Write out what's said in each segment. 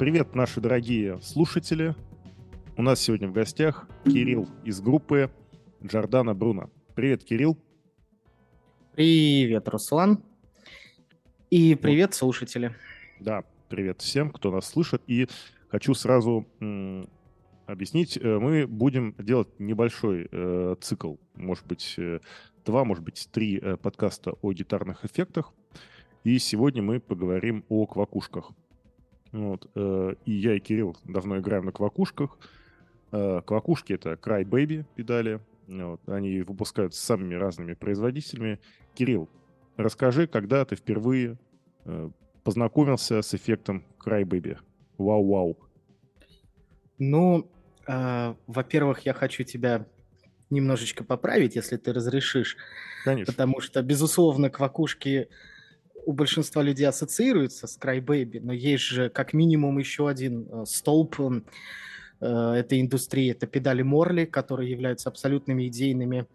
Привет, наши дорогие слушатели. У нас сегодня в гостях Кирилл из группы Джордана Бруно. Привет, Кирилл. Привет, Руслан. И привет, слушатели. Да, привет всем, кто нас слышит. И хочу сразу объяснить, э, мы будем делать небольшой э, цикл, может быть, э, два, может быть, три э, подкаста о гитарных эффектах. И сегодня мы поговорим о квакушках. Вот, э, и я, и Кирилл давно играем на квакушках. Э, квакушки — это Cry Baby педали. Вот, они выпускаются самыми разными производителями. Кирилл, расскажи, когда ты впервые э, познакомился с эффектом Cry Baby? Вау-вау. Ну, э, во-первых, я хочу тебя немножечко поправить, если ты разрешишь. Конечно. Потому что, безусловно, квакушки у большинства людей ассоциируются с Crybaby, но есть же как минимум еще один э, столб э, этой индустрии. Это педали Морли, которые являются абсолютными идейными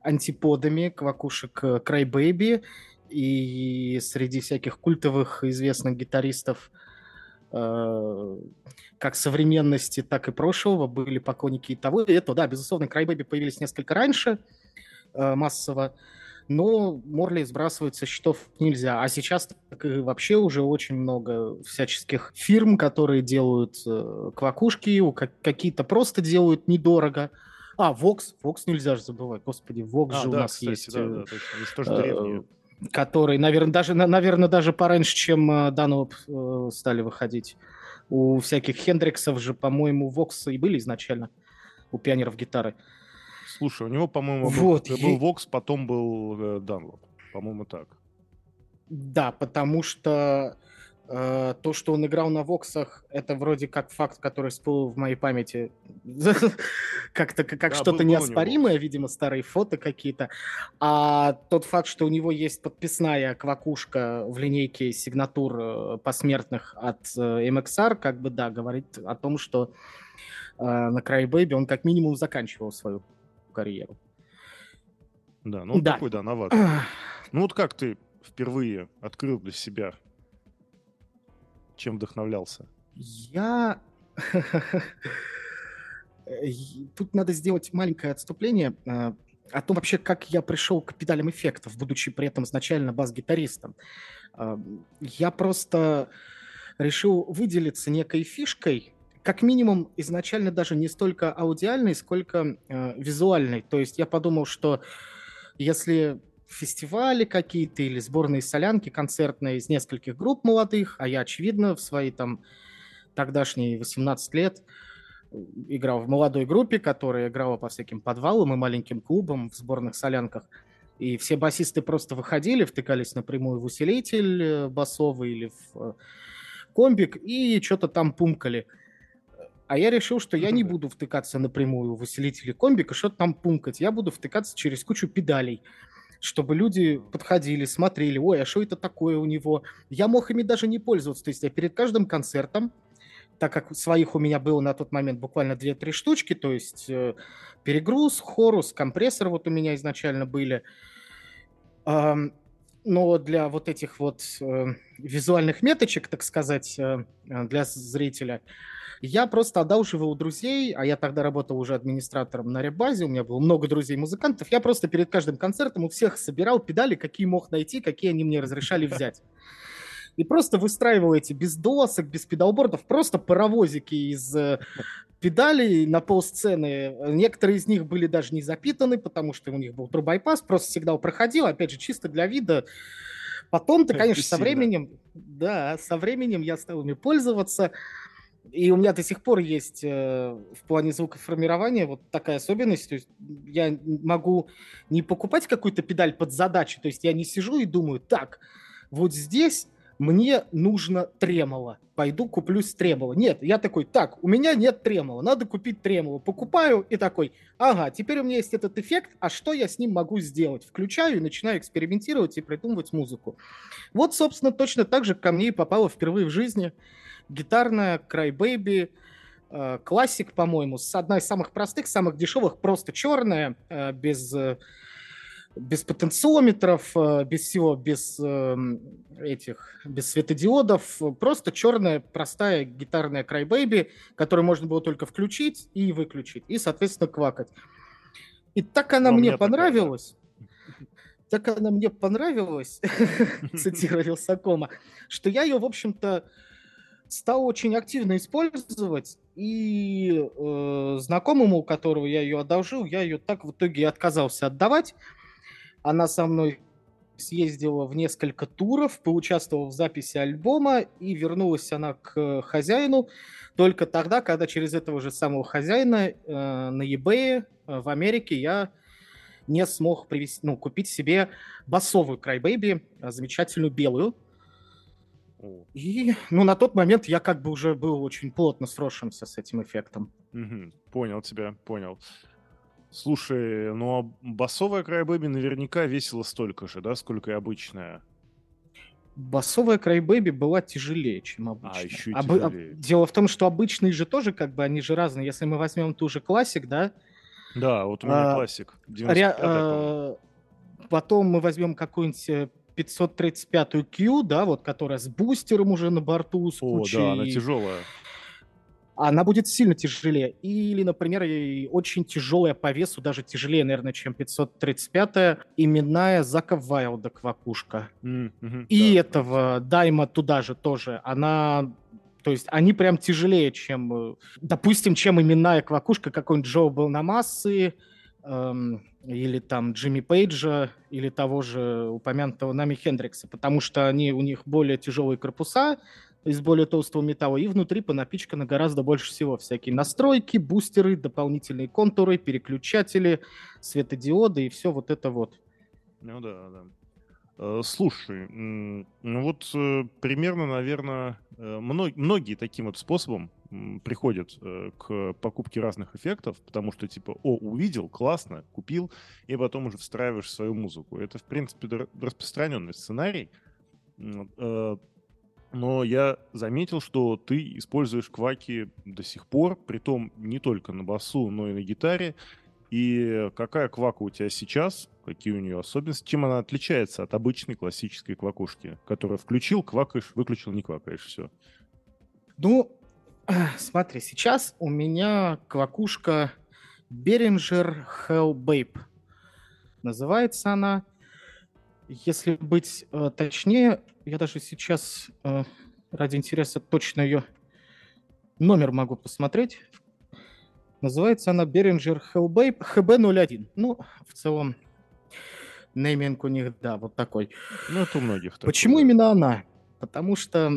антиподами квакушек э, Crybaby. И среди всяких культовых известных гитаристов как современности, так и прошлого были поклонники и того, и этого. Да, безусловно, Crybaby появились несколько раньше массово, но Морли сбрасывать со счетов нельзя. А сейчас так и вообще уже очень много всяческих фирм, которые делают э, квакушки, у как- какие-то просто делают недорого. А, Vox, Vox нельзя же забывать, господи, Vox А, же у да, нас кстати, есть. да, э, да, точно. Есть тоже э, древние. который, наверное, даже, на- наверное, даже пораньше, чем э, Данлоп э, стали выходить. У всяких Хендриксов же, по-моему, Воксы и были изначально, у пионеров гитары. Слушай, у него, по-моему, был- Вот, был и- Vox, потом был э, Dunlop. По-моему, так. Да, потому что э, то, что он играл на Воксах, это вроде как факт, который всплыл в моей памяти как-то как, что-то был- был неоспоримое, видимо, старые фото какие-то. А тот факт, что у него есть подписная квакушка в линейке сигнатур э, посмертных от э, MXR, как бы, да, говорит о том, что э, на Crybaby он как минимум заканчивал свою карьеру. Да, ну Да. такой, да, новатор. Ну вот как ты впервые открыл для себя, чем вдохновлялся? Я... Тут надо сделать маленькое отступление э, о том вообще, как я пришел к педалям эффектов, будучи при этом изначально бас-гитаристом. Э, Я просто решил выделиться некой фишкой, как минимум изначально даже не столько аудиальной, сколько э, визуальной. То есть я подумал, что если фестивали какие-то или сборные солянки концертные из нескольких групп молодых, а я, очевидно, в свои там тогдашние 18 лет э, играл в молодой группе, которая играла по всяким подвалам и маленьким клубам в сборных солянках. И все басисты просто выходили, втыкались напрямую в усилитель э, басовый или в э, комбик и что-то там пумкали. А я решил, что я не буду втыкаться напрямую в усилитель и комбик и что-то там пумкать. Я буду втыкаться через кучу педалей, чтобы люди подходили, смотрели, ой, а что это такое у него? Я мог ими даже не пользоваться. То есть я перед каждым концертом так как своих у меня было на тот момент буквально 2-3 штучки, то есть э, перегруз, хорус, компрессор вот у меня изначально были. Но для вот этих вот э, визуальных меточек, так сказать, э, э, для зрителя, я просто одалживал у друзей, а я тогда работал уже администратором на ребазе, у меня было много друзей-музыкантов, я просто перед каждым концертом у всех собирал педали, какие мог найти, какие они мне разрешали взять. И просто выстраивал эти без досок, без педалбордов, просто паровозики из э, педалей на полсцены. Некоторые из них были даже не запитаны, потому что у них был трубайпас, просто сигнал проходил, опять же, чисто для вида. Потом-то, конечно, со временем, да, со временем я стал ими пользоваться. И у меня до сих пор есть э, в плане звукоформирования вот такая особенность. То есть я могу не покупать какую-то педаль под задачу. То есть я не сижу и думаю, так, вот здесь мне нужно тремоло. Пойду куплю с тремоло. Нет, я такой, так, у меня нет тремоло, надо купить тремоло. Покупаю и такой, ага, теперь у меня есть этот эффект, а что я с ним могу сделать? Включаю и начинаю экспериментировать и придумывать музыку. Вот, собственно, точно так же ко мне и попало впервые в жизни гитарная Crybaby, э, классик, по-моему, с одна из самых простых, самых дешевых, просто черная, э, без э, без потенциометров, э, без всего, без э, этих, без светодиодов, просто черная простая гитарная Crybaby, которую можно было только включить и выключить, и, соответственно, квакать. И так она Но мне понравилась, такая, так она мне понравилась, цитирую Вилсакома, что я ее, в общем-то, стал очень активно использовать, и э, знакомому, у которого я ее одолжил, я ее так в итоге и отказался отдавать. Она со мной съездила в несколько туров, поучаствовала в записи альбома, и вернулась она к хозяину только тогда, когда через этого же самого хозяина э, на eBay э, в Америке я не смог привести, ну, купить себе басовую Crybaby, э, замечательную белую, и, ну, на тот момент я как бы уже был очень плотно сросшимся с этим эффектом. Угу, понял тебя, понял. Слушай, ну а басовая Crybaby наверняка весила столько же, да, сколько и обычная. Басовая Crybaby была тяжелее, чем обычная. А, еще и а тяжелее. А, дело в том, что обычные же тоже, как бы, они же разные. Если мы возьмем ту же классик, да? Да, вот у меня а, классик. Ря- а, потом мы возьмем какую-нибудь э, 535-ю Q, да, вот которая с бустером уже на борту, с О, кучей... да, она тяжелая. Она будет сильно тяжелее. Или, например, очень тяжелая по весу, даже тяжелее, наверное, чем 535-я, именная Зака Вайлда квакушка. Mm-hmm, И да, этого Дайма туда же тоже. Она то есть они прям тяжелее, чем, допустим, чем именная квакушка какой-нибудь Джо был на массы, эм, или там Джимми Пейджа, или того же упомянутого нами Хендрикса, потому что они, у них более тяжелые корпуса из более толстого металла, и внутри понапичкано гораздо больше всего. Всякие настройки, бустеры, дополнительные контуры, переключатели, светодиоды и все вот это вот. Ну да, да. Э, слушай, ну вот э, примерно, наверное, э, многие таким вот способом приходят к покупке разных эффектов, потому что типа, о, увидел, классно, купил, и потом уже встраиваешь свою музыку. Это, в принципе, распространенный сценарий. Но я заметил, что ты используешь кваки до сих пор, при том не только на басу, но и на гитаре. И какая квака у тебя сейчас? Какие у нее особенности? Чем она отличается от обычной классической квакушки, которая включил, квакаешь, выключил, не квакаешь, все? Ну, смотри, сейчас у меня квакушка Behringer Hellbabe. Называется она. Если быть э, точнее, я даже сейчас э, ради интереса точно ее номер могу посмотреть. Называется она Behringer Hellbabe HB01. Ну, в целом, нейминг у них, да, вот такой. Ну, это у многих. Такой, Почему именно она? Потому что,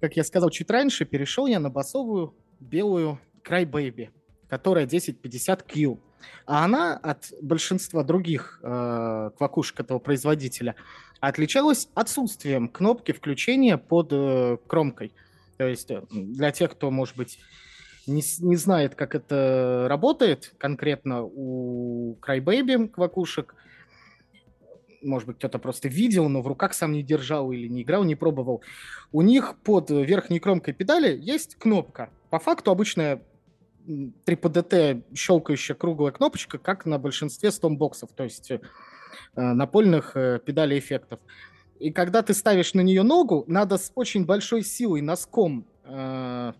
как я сказал чуть раньше, перешел я на басовую белую Crybaby, которая 1050Q. А она от большинства других э, квакушек этого производителя отличалась отсутствием кнопки включения под э, кромкой. То есть э, для тех, кто, может быть, не, не знает, как это работает конкретно у Crybaby квакушек. Может быть, кто-то просто видел, но в руках сам не держал или не играл, не пробовал. У них под верхней кромкой педали есть кнопка. По факту обычная 3PDT щелкающая круглая кнопочка, как на большинстве стомбоксов, то есть э, напольных э, педалей эффектов. И когда ты ставишь на нее ногу, надо с очень большой силой носком э,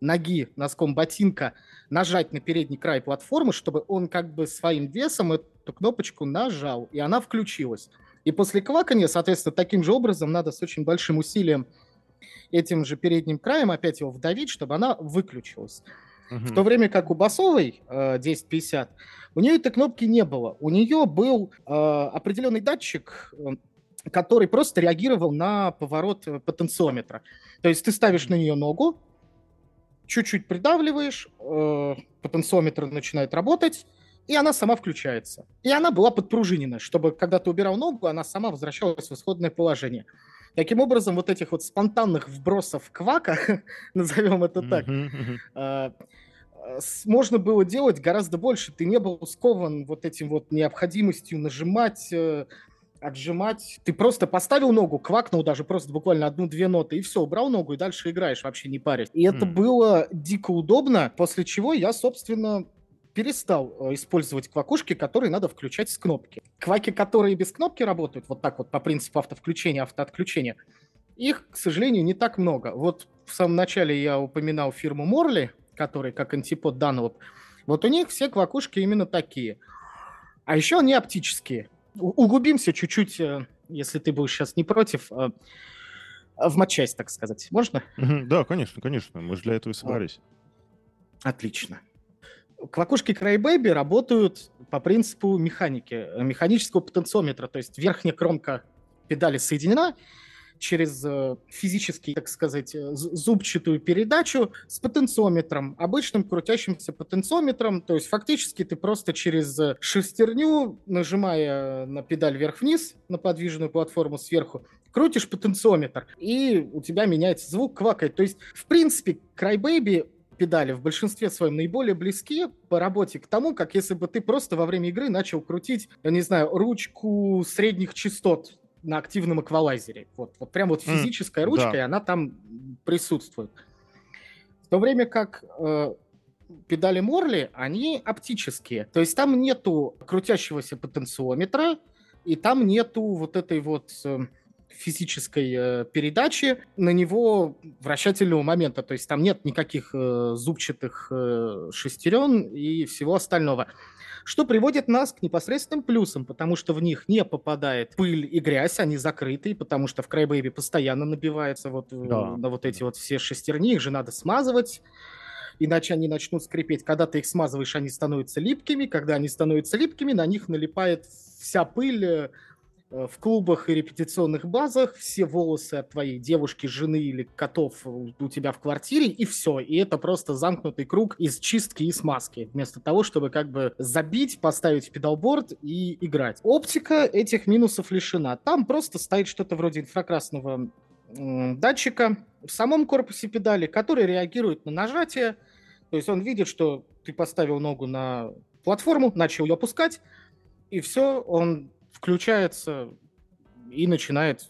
ноги носком ботинка нажать на передний край платформы, чтобы он как бы своим весом эту кнопочку нажал, и она включилась. И после квакания, соответственно, таким же образом надо с очень большим усилием этим же передним краем опять его вдавить, чтобы она выключилась. Угу. В то время как у басовой э, 1050 у нее этой кнопки не было. У нее был э, определенный датчик, э, который просто реагировал на поворот э, потенциометра. То есть ты ставишь на нее ногу, чуть-чуть придавливаешь, э, потенциометр начинает работать, и она сама включается. И она была подпружинена, чтобы, когда ты убирал ногу, она сама возвращалась в исходное положение. Таким образом, вот этих вот спонтанных вбросов квака, назовем это так, э, можно было делать гораздо больше. Ты не был скован вот этим вот необходимостью нажимать, э, отжимать. Ты просто поставил ногу, квакнул даже просто буквально одну-две ноты, и все, убрал ногу, и дальше играешь, вообще не парясь. И это mm. было дико удобно, после чего я, собственно, перестал э, использовать квакушки, которые надо включать с кнопки. Кваки, которые без кнопки работают, вот так вот по принципу автовключения, автоотключения, их, к сожалению, не так много. Вот в самом начале я упоминал фирму Morley, который как антипод Данлоп. Вот у них все квакушки именно такие. А еще они оптические. Углубимся чуть-чуть, э, если ты будешь сейчас не против, э, в матчасть, так сказать. Можно? Да, конечно, конечно. Мы же для этого и собрались. Отлично. Квакушки Crybaby работают по принципу механики, механического потенциометра, то есть верхняя кромка педали соединена через э, физический, так сказать, э, зубчатую передачу с потенциометром, обычным крутящимся потенциометром, то есть фактически ты просто через шестерню, нажимая на педаль вверх-вниз на подвижную платформу сверху, крутишь потенциометр, и у тебя меняется звук, квакает. То есть, в принципе, Crybaby педали в большинстве своем наиболее близки по работе к тому, как если бы ты просто во время игры начал крутить, я не знаю, ручку средних частот на активном эквалайзере. Вот, вот прям вот физическая mm, ручка, да. и она там присутствует. В то время как э, педали Морли, они оптические. То есть там нету крутящегося потенциометра, и там нету вот этой вот... Э, физической э, передачи на него вращательного момента. То есть там нет никаких э, зубчатых э, шестерен и всего остального. Что приводит нас к непосредственным плюсам, потому что в них не попадает пыль и грязь, они закрыты, потому что в Crybaby постоянно набивается вот да. на вот эти вот все шестерни, их же надо смазывать иначе они начнут скрипеть. Когда ты их смазываешь, они становятся липкими. Когда они становятся липкими, на них налипает вся пыль, в клубах и репетиционных базах все волосы от твоей девушки, жены или котов у тебя в квартире, и все. И это просто замкнутый круг из чистки и смазки, вместо того, чтобы как бы забить, поставить педалборд и играть. Оптика этих минусов лишена. Там просто стоит что-то вроде инфракрасного датчика в самом корпусе педали, который реагирует на нажатие. То есть он видит, что ты поставил ногу на платформу, начал ее опускать, и все, он включается и начинает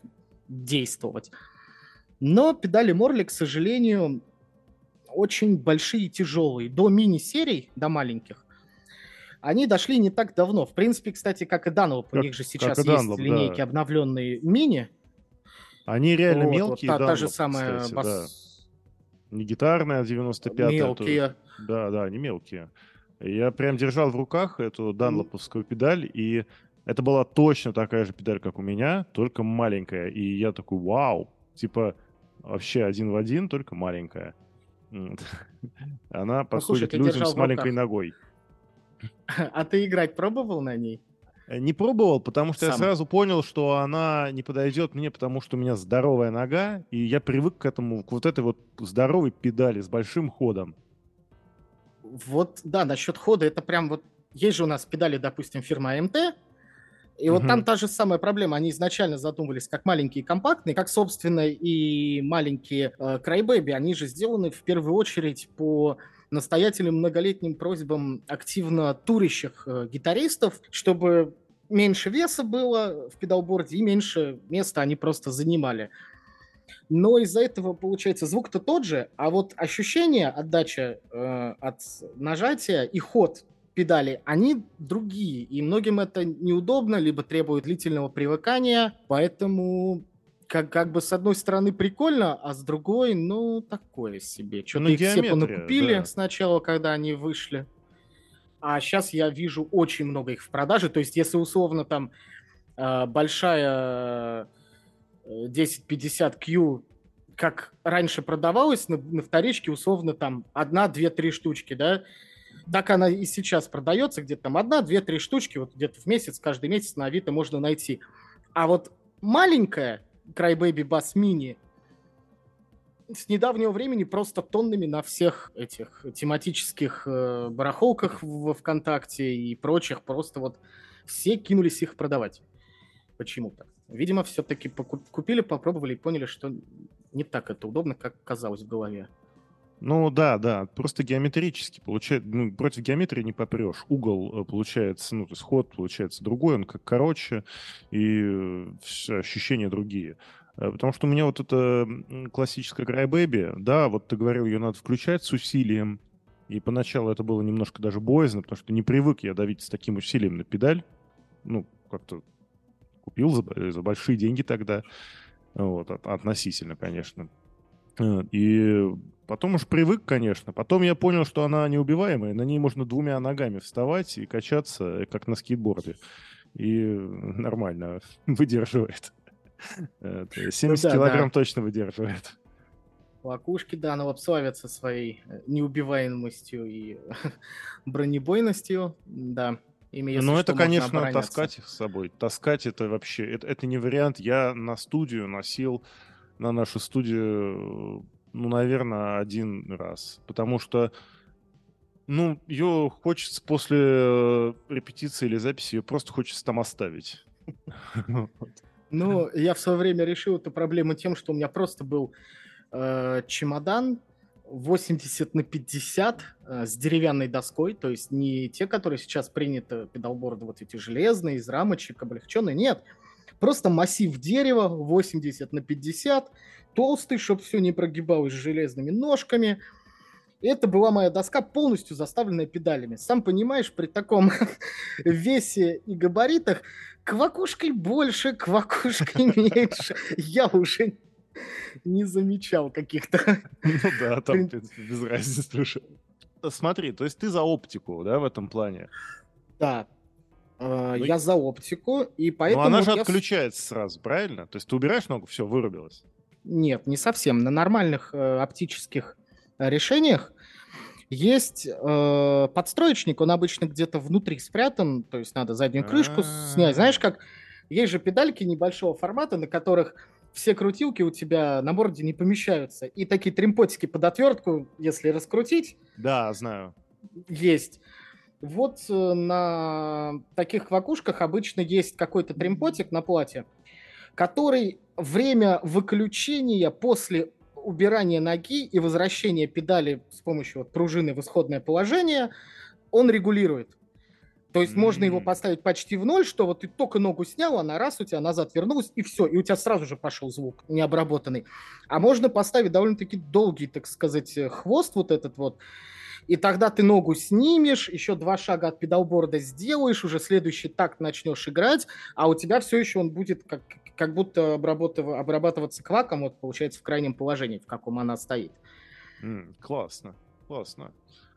действовать. Но педали Морли, к сожалению, очень большие и тяжелые. До мини-серий, до маленьких, они дошли не так давно. В принципе, кстати, как и Данлоп, у них же сейчас есть Dunlop, линейки да. обновленные мини. Они реально вот, мелкие, вот, та, Dunlop, та же самая кстати, бас... да. Не гитарная 95-я. Мелкие. То... Да, да, они мелкие. Я прям держал в руках эту данлоповскую педаль, и это была точно такая же педаль, как у меня, только маленькая. И я такой, вау, типа вообще один в один, только маленькая. Она подходит ну, людям с маленькой ногой. А ты играть пробовал на ней? Э, не пробовал, потому что Сам. я сразу понял, что она не подойдет мне, потому что у меня здоровая нога, и я привык к этому, к вот этой вот здоровой педали с большим ходом. Вот, да, насчет хода, это прям вот... Есть же у нас педали, допустим, фирмы АМТ, и вот там та же самая проблема. Они изначально задумывались как маленькие компактные, как, собственно, и маленькие э, Crybaby. Они же сделаны в первую очередь по настоятельным многолетним просьбам активно турящих э, гитаристов, чтобы меньше веса было в педалборде и меньше места они просто занимали. Но из-за этого, получается, звук-то тот же, а вот ощущение отдача э, от нажатия и ход педали, они другие, и многим это неудобно, либо требует длительного привыкания, поэтому как, как бы с одной стороны прикольно, а с другой, ну, такое себе. Что-то ну, их все понакупили да. сначала, когда они вышли. А сейчас я вижу очень много их в продаже. То есть, если условно там э, большая 1050Q, э, как раньше продавалась на, на вторичке, условно там одна, две, три штучки, да, так она и сейчас продается, где-то там одна, две, три штучки, вот где-то в месяц, каждый месяц на Авито можно найти. А вот маленькая Crybaby Bass Mini с недавнего времени просто тоннами на всех этих тематических э, барахолках в ВКонтакте и прочих просто вот все кинулись их продавать. Почему-то. Видимо, все-таки купили, попробовали и поняли, что не так это удобно, как казалось в голове. Ну да, да, просто геометрически получается, ну, против геометрии не попрешь. Угол э, получается, ну, то есть ход получается другой, он как короче, и э, ощущения другие. Э, потому что у меня вот это классическая Crybaby, да, вот ты говорил, ее надо включать с усилием, И поначалу это было немножко даже боязно, потому что не привык я давить с таким усилием на педаль. Ну, как-то купил за, за большие деньги тогда. Вот, относительно, конечно. Э, и потом уж привык, конечно. Потом я понял, что она неубиваемая. На ней можно двумя ногами вставать и качаться, э, как на скейтборде. И нормально выдерживает. 70 ну, да, килограмм да. точно выдерживает. Лакушки, да, но славятся своей э, неубиваемостью и бронебойностью, да. Ими, ну, это, конечно, таскать их с собой. Таскать это вообще, это, это не вариант. Я на студию носил, на нашу студию, ну, наверное, один раз. Потому что, ну, ее хочется после э, репетиции или записи, ее просто хочется там оставить. Ну, я в свое время решил эту проблему тем, что у меня просто был э, чемодан 80 на 50 э, с деревянной доской, то есть не те, которые сейчас приняты педалборды, вот эти железные, из рамочек, облегченные, нет. Просто массив дерева 80 на 50, толстый, чтобы все не прогибалось железными ножками. Это была моя доска, полностью заставленная педалями. Сам понимаешь, при таком весе и габаритах квакушкой больше, квакушкой меньше. Я уже не замечал каких-то... Ну да, там без разницы слушай. Смотри, то есть ты за оптику, да, в этом плане? Да, ну, я за оптику, и поэтому... Но она же отключается сразу, правильно? То есть ты убираешь ногу, все, вырубилось? Нет, не совсем. На нормальных э, оптических э, решениях есть э, подстроечник, он обычно где-то внутри спрятан, то есть надо заднюю крышку снять. Знаешь, как есть же педальки небольшого формата, на которых все крутилки у тебя на борде не помещаются. И такие тримпотики под отвертку, если раскрутить... Да, знаю. Есть. Вот э, на таких вакушках обычно есть какой-то тримпотик на плате, который время выключения после убирания ноги и возвращения педали с помощью вот пружины в исходное положение, он регулирует. То есть mm-hmm. можно его поставить почти в ноль, что вот ты только ногу снял, она раз у тебя назад вернулась, и все, и у тебя сразу же пошел звук необработанный. А можно поставить довольно-таки долгий, так сказать, хвост вот этот вот, и тогда ты ногу снимешь, еще два шага от педалборда сделаешь, уже следующий такт начнешь играть, а у тебя все еще он будет как, как будто обрабатыв... обрабатываться кваком, вот получается в крайнем положении, в каком она стоит. Mm, классно, классно.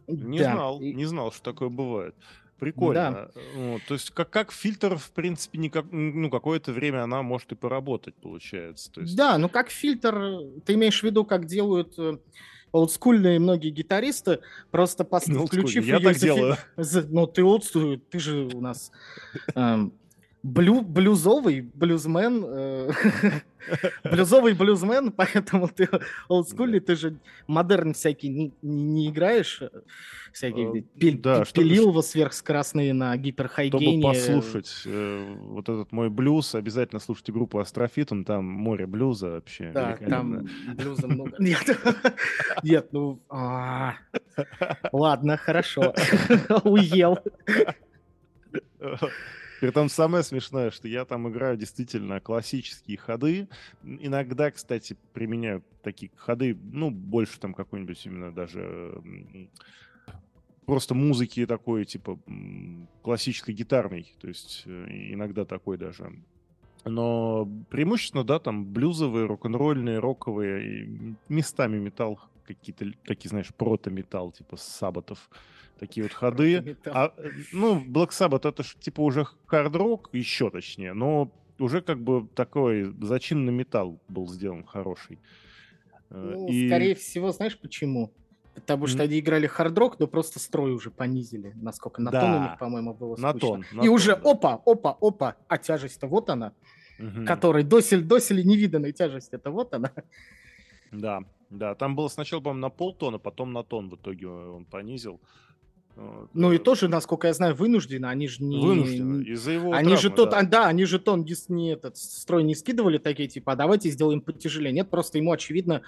Не да. знал, и... не знал, что такое бывает. Прикольно. Да. Вот, то есть как, как фильтр, в принципе, никак, ну, какое-то время она может и поработать, получается. То есть... Да, ну как фильтр, ты имеешь в виду, как делают э, олдскульные многие гитаристы, просто пос... ну, включив Я так делаю. Ну ты олдскульный, ты же у нас эм, блю, блюзовый блюзмен, э, блюзовый блюзмен, поэтому ты олдскульный, ты же модерн всякий не, не, играешь, э, всякие э, пил, да, пилил его сверхскоростные на гипер high gain е. Чтобы послушать э, вот этот мой блюз, обязательно слушайте группу Астрофит, он там море блюза вообще. Да, там блюза много. Нет, нет, ну... А, ладно, хорошо. Уел. Притом самое смешное, что я там играю действительно классические ходы. Иногда, кстати, применяю такие ходы, ну, больше там какой-нибудь именно даже просто музыки такой, типа, классической гитарной. То есть э, иногда такой даже. Но преимущественно, да, там блюзовые, рок-н-ролльные, роковые, местами металл какие-то такие, знаешь, прото-металл, типа саботов такие вот ходы. А, э, ну, Black Sabbath это ж типа уже хард-рок, еще точнее, но уже как бы такой зачин на металл был сделан хороший. Э, ну, и... скорее всего, знаешь почему? Потому что mm. они играли хард-рок, но просто строй уже понизили, насколько на да. тон у них, по-моему, было на Тон, на и тон, уже да. опа, опа, опа, а тяжесть-то вот она, угу. которой досель, досель невиданной тяжесть, это вот она. Да, да, там было сначала, по-моему, на полтона, потом на тон в итоге он понизил. Вот. Ну и э, тоже, насколько я знаю, вынуждены. Они же не... Вынуждены, из-за его Они травмы, же тот, да. да, они же тон не, не этот строй не скидывали такие, типа, а давайте сделаем потяжелее. Нет, просто ему, очевидно,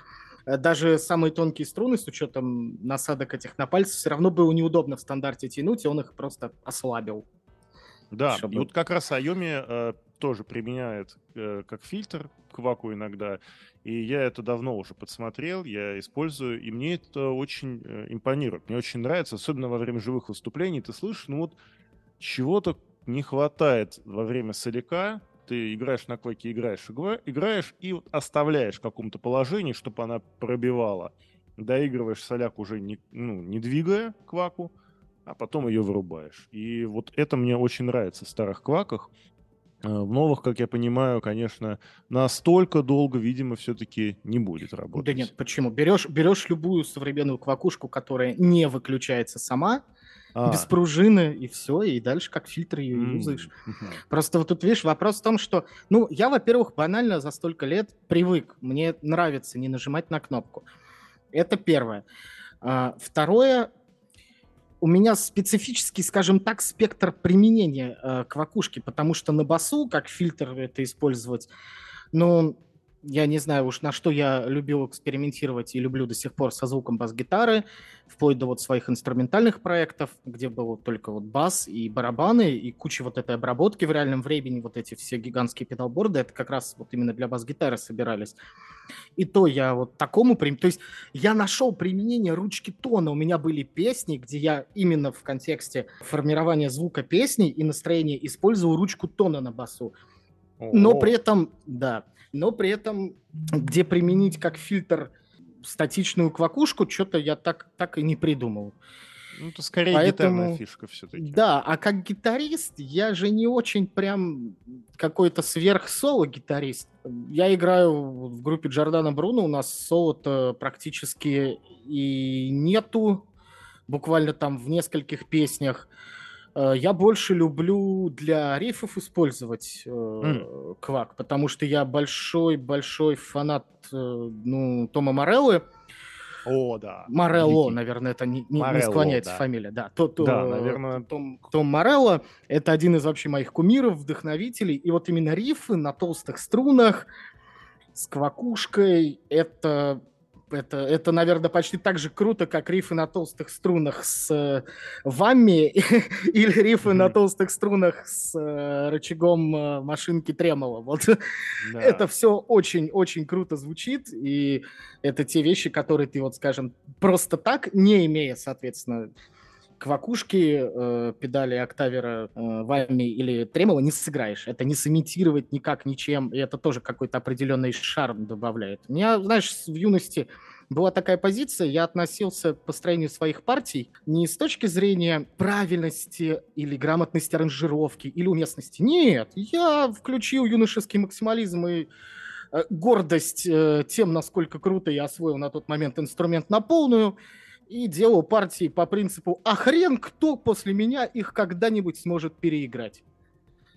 э, даже самые тонкие струны с учетом насадок этих на пальцы все равно было неудобно в стандарте тянуть, и он их просто ослабил. Да, чтобы... и вот как раз Айоми э, тоже применяет э, как фильтр кваку иногда, и я это давно уже подсмотрел, я использую, и мне это очень э, импонирует, мне очень нравится, особенно во время живых выступлений, ты слышишь, ну вот чего-то не хватает во время соляка, ты играешь на кваке, играешь, играешь и вот оставляешь в каком-то положении, чтобы она пробивала. Доигрываешь соляк уже не, ну, не двигая кваку, а потом ее вырубаешь. И вот это мне очень нравится в старых кваках. Э, в новых, как я понимаю, конечно, настолько долго, видимо, все-таки не будет работать. Да нет, почему? Берешь, берешь любую современную квакушку, которая не выключается сама, а. без пружины, и все, и дальше как фильтр ее mm. юзаешь. Просто вот тут, видишь, вопрос в том, что, ну, я, во-первых, банально за столько лет привык, мне нравится не нажимать на кнопку. Это первое. А, второе, у меня специфический, скажем так, спектр применения э, квакушки, потому что на басу, как фильтр это использовать, ну, я не знаю уж на что я любил экспериментировать и люблю до сих пор со звуком бас-гитары, вплоть до вот своих инструментальных проектов, где был только вот бас и барабаны, и куча вот этой обработки в реальном времени, вот эти все гигантские педалборды, это как раз вот именно для бас-гитары собирались. И то я вот такому... То есть я нашел применение ручки тона. У меня были песни, где я именно в контексте формирования звука песни и настроения использовал ручку тона на басу. Но при этом, да, но при этом, где применить как фильтр статичную квакушку, что-то я так, так и не придумал. Ну, это скорее Поэтому, гитарная фишка все-таки. Да, а как гитарист я же не очень прям какой-то сверх-соло гитарист. Я играю в группе Джордана Бруно, у нас соло-то практически и нету, буквально там в нескольких песнях. Э, я больше люблю для рифов использовать э, mm. квак, потому что я большой-большой фанат э, ну, Тома Мореллы. О, да. Морелло, наверное, это не, не, Морелло, не склоняется да. фамилия. Да, то, то, да наверное. Том, Том Морелло – это один из вообще моих кумиров, вдохновителей. И вот именно рифы на толстых струнах с квакушкой – это это, это, наверное, почти так же круто, как рифы на толстых струнах с э, вами или рифы mm-hmm. на толстых струнах с э, рычагом э, машинки Тремоло. Вот да. это все очень-очень круто звучит, и это те вещи, которые ты, вот скажем, просто так, не имея, соответственно, квакушки, э, педали октавера, э, вами или тремоло не сыграешь. Это не сымитировать никак ничем, и это тоже какой-то определенный шарм добавляет. У меня, знаешь, в юности была такая позиция, я относился к построению своих партий не с точки зрения правильности или грамотности аранжировки или уместности. Нет, я включил юношеский максимализм и э, гордость э, тем, насколько круто я освоил на тот момент инструмент на полную, и делал партии по принципу «А хрен кто после меня их когда-нибудь сможет переиграть».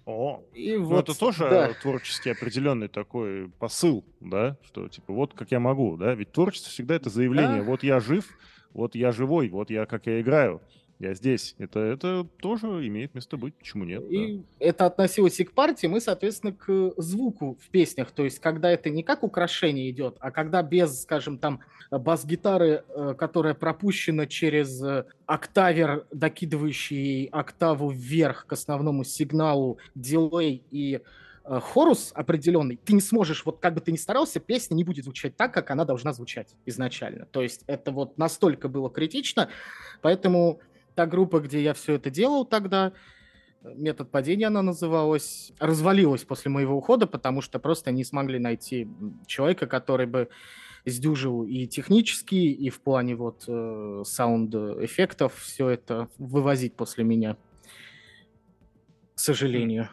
О, и ну вот, это тоже да. творческий определенный такой посыл, да, что типа вот как я могу, да, ведь творчество всегда это заявление, да. вот я жив, вот я живой, вот я как я играю я здесь. Это, это тоже имеет место быть, почему нет? И да. это относилось и к партии, мы, соответственно, к звуку в песнях. То есть, когда это не как украшение идет, а когда без, скажем, там, бас-гитары, э, которая пропущена через э, октавер, докидывающий октаву вверх к основному сигналу, дилей и э, хорус определенный, ты не сможешь, вот как бы ты ни старался, песня не будет звучать так, как она должна звучать изначально. То есть это вот настолько было критично, поэтому та группа, где я все это делал тогда, метод падения она называлась, развалилась после моего ухода, потому что просто не смогли найти человека, который бы сдюжил и технически, и в плане вот э, саунд-эффектов все это вывозить после меня, к сожалению.